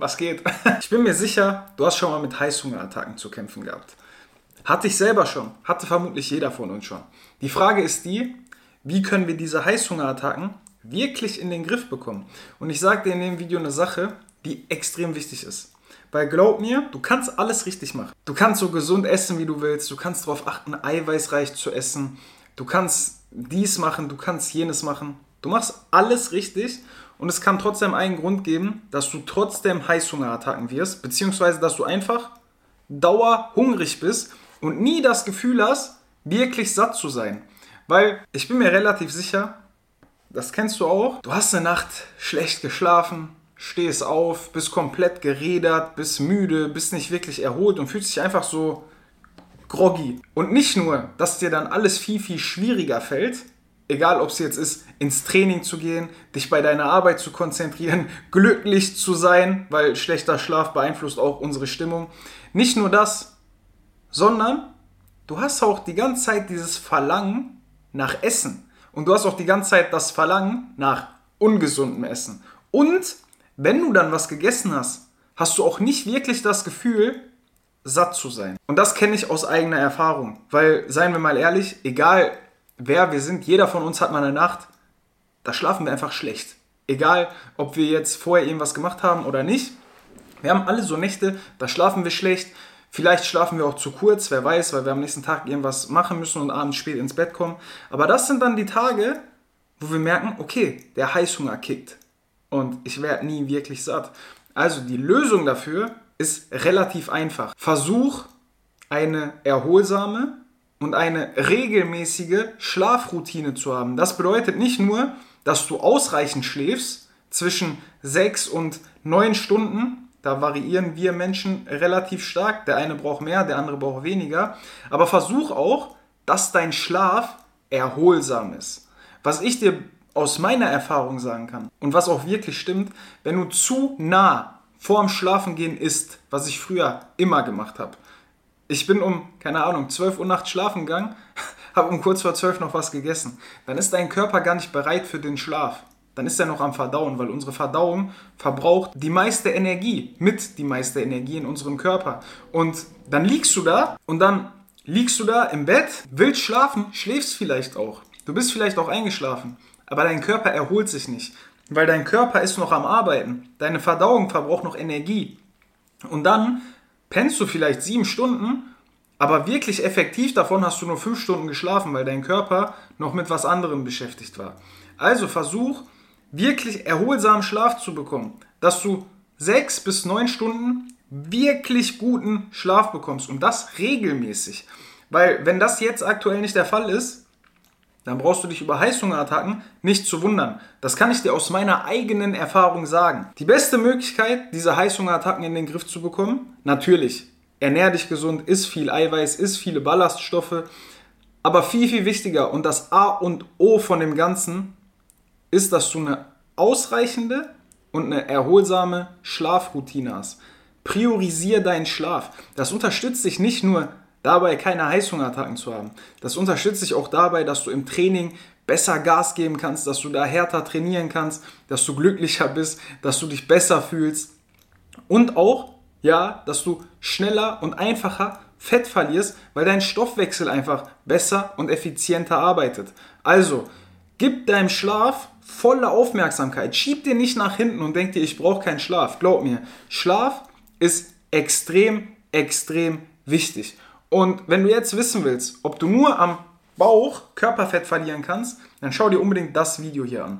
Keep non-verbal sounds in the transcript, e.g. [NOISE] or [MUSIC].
was geht? [LAUGHS] Ich bin mir sicher, du hast schon mal mit Heißhungerattacken zu kämpfen gehabt. Hatte ich selber schon, hatte vermutlich jeder von uns schon. Die Frage ist die, wie können wir diese Heißhungerattacken wirklich in den Griff bekommen? Und ich sage dir in dem Video eine Sache, die extrem wichtig ist. Weil glaub mir, du kannst alles richtig machen. Du kannst so gesund essen, wie du willst. Du kannst darauf achten, eiweißreich zu essen. Du kannst dies machen, du kannst jenes machen. Du machst alles richtig und es kann trotzdem einen Grund geben, dass du trotzdem Heißhungerattacken wirst, beziehungsweise dass du einfach dauerhungrig bist und nie das Gefühl hast, wirklich satt zu sein. Weil ich bin mir relativ sicher, das kennst du auch, du hast eine Nacht schlecht geschlafen, stehst auf, bist komplett geredert, bist müde, bist nicht wirklich erholt und fühlst dich einfach so groggy. Und nicht nur, dass dir dann alles viel, viel schwieriger fällt, egal ob es jetzt ist, ins Training zu gehen, dich bei deiner Arbeit zu konzentrieren, [LAUGHS] glücklich zu sein, weil schlechter Schlaf beeinflusst auch unsere Stimmung. Nicht nur das, sondern du hast auch die ganze Zeit dieses Verlangen nach Essen. Und du hast auch die ganze Zeit das Verlangen nach ungesundem Essen. Und wenn du dann was gegessen hast, hast du auch nicht wirklich das Gefühl, satt zu sein. Und das kenne ich aus eigener Erfahrung. Weil, seien wir mal ehrlich, egal wer wir sind, jeder von uns hat mal eine Nacht, da schlafen wir einfach schlecht. Egal, ob wir jetzt vorher irgendwas gemacht haben oder nicht. Wir haben alle so Nächte, da schlafen wir schlecht. Vielleicht schlafen wir auch zu kurz, wer weiß, weil wir am nächsten Tag irgendwas machen müssen und abends spät ins Bett kommen. Aber das sind dann die Tage, wo wir merken, okay, der Heißhunger kickt und ich werde nie wirklich satt. Also die Lösung dafür ist relativ einfach. Versuch eine erholsame, und eine regelmäßige Schlafroutine zu haben. Das bedeutet nicht nur, dass du ausreichend schläfst, zwischen sechs und neun Stunden. Da variieren wir Menschen relativ stark. Der eine braucht mehr, der andere braucht weniger. Aber versuch auch, dass dein Schlaf erholsam ist. Was ich dir aus meiner Erfahrung sagen kann und was auch wirklich stimmt, wenn du zu nah vorm Schlafengehen isst, was ich früher immer gemacht habe, ich bin um, keine Ahnung, 12 Uhr nachts schlafen gegangen, [LAUGHS] habe um kurz vor 12 noch was gegessen. Dann ist dein Körper gar nicht bereit für den Schlaf. Dann ist er noch am Verdauen, weil unsere Verdauung verbraucht die meiste Energie, mit die meiste Energie in unserem Körper. Und dann liegst du da und dann liegst du da im Bett, willst schlafen, schläfst vielleicht auch. Du bist vielleicht auch eingeschlafen, aber dein Körper erholt sich nicht, weil dein Körper ist noch am Arbeiten. Deine Verdauung verbraucht noch Energie. Und dann pennst du vielleicht sieben Stunden, aber wirklich effektiv davon hast du nur fünf Stunden geschlafen, weil dein Körper noch mit was anderem beschäftigt war. Also versuch wirklich erholsamen Schlaf zu bekommen, dass du sechs bis neun Stunden wirklich guten Schlaf bekommst und das regelmäßig. Weil wenn das jetzt aktuell nicht der Fall ist, dann brauchst du dich über Heißhungerattacken nicht zu wundern. Das kann ich dir aus meiner eigenen Erfahrung sagen. Die beste Möglichkeit, diese Heißhungerattacken in den Griff zu bekommen, natürlich, ernähr dich gesund, isst viel Eiweiß, isst viele Ballaststoffe. Aber viel, viel wichtiger und das A und O von dem Ganzen ist, dass du eine ausreichende und eine erholsame Schlafroutine hast. Priorisier deinen Schlaf. Das unterstützt dich nicht nur dabei keine Heißhungerattacken zu haben. Das unterstützt dich auch dabei, dass du im Training besser Gas geben kannst, dass du da härter trainieren kannst, dass du glücklicher bist, dass du dich besser fühlst und auch, ja, dass du schneller und einfacher Fett verlierst, weil dein Stoffwechsel einfach besser und effizienter arbeitet. Also, gib deinem Schlaf volle Aufmerksamkeit. Schieb dir nicht nach hinten und denk dir, ich brauche keinen Schlaf. Glaub mir, Schlaf ist extrem, extrem wichtig. Und wenn du jetzt wissen willst, ob du nur am Bauch Körperfett verlieren kannst, dann schau dir unbedingt das Video hier an.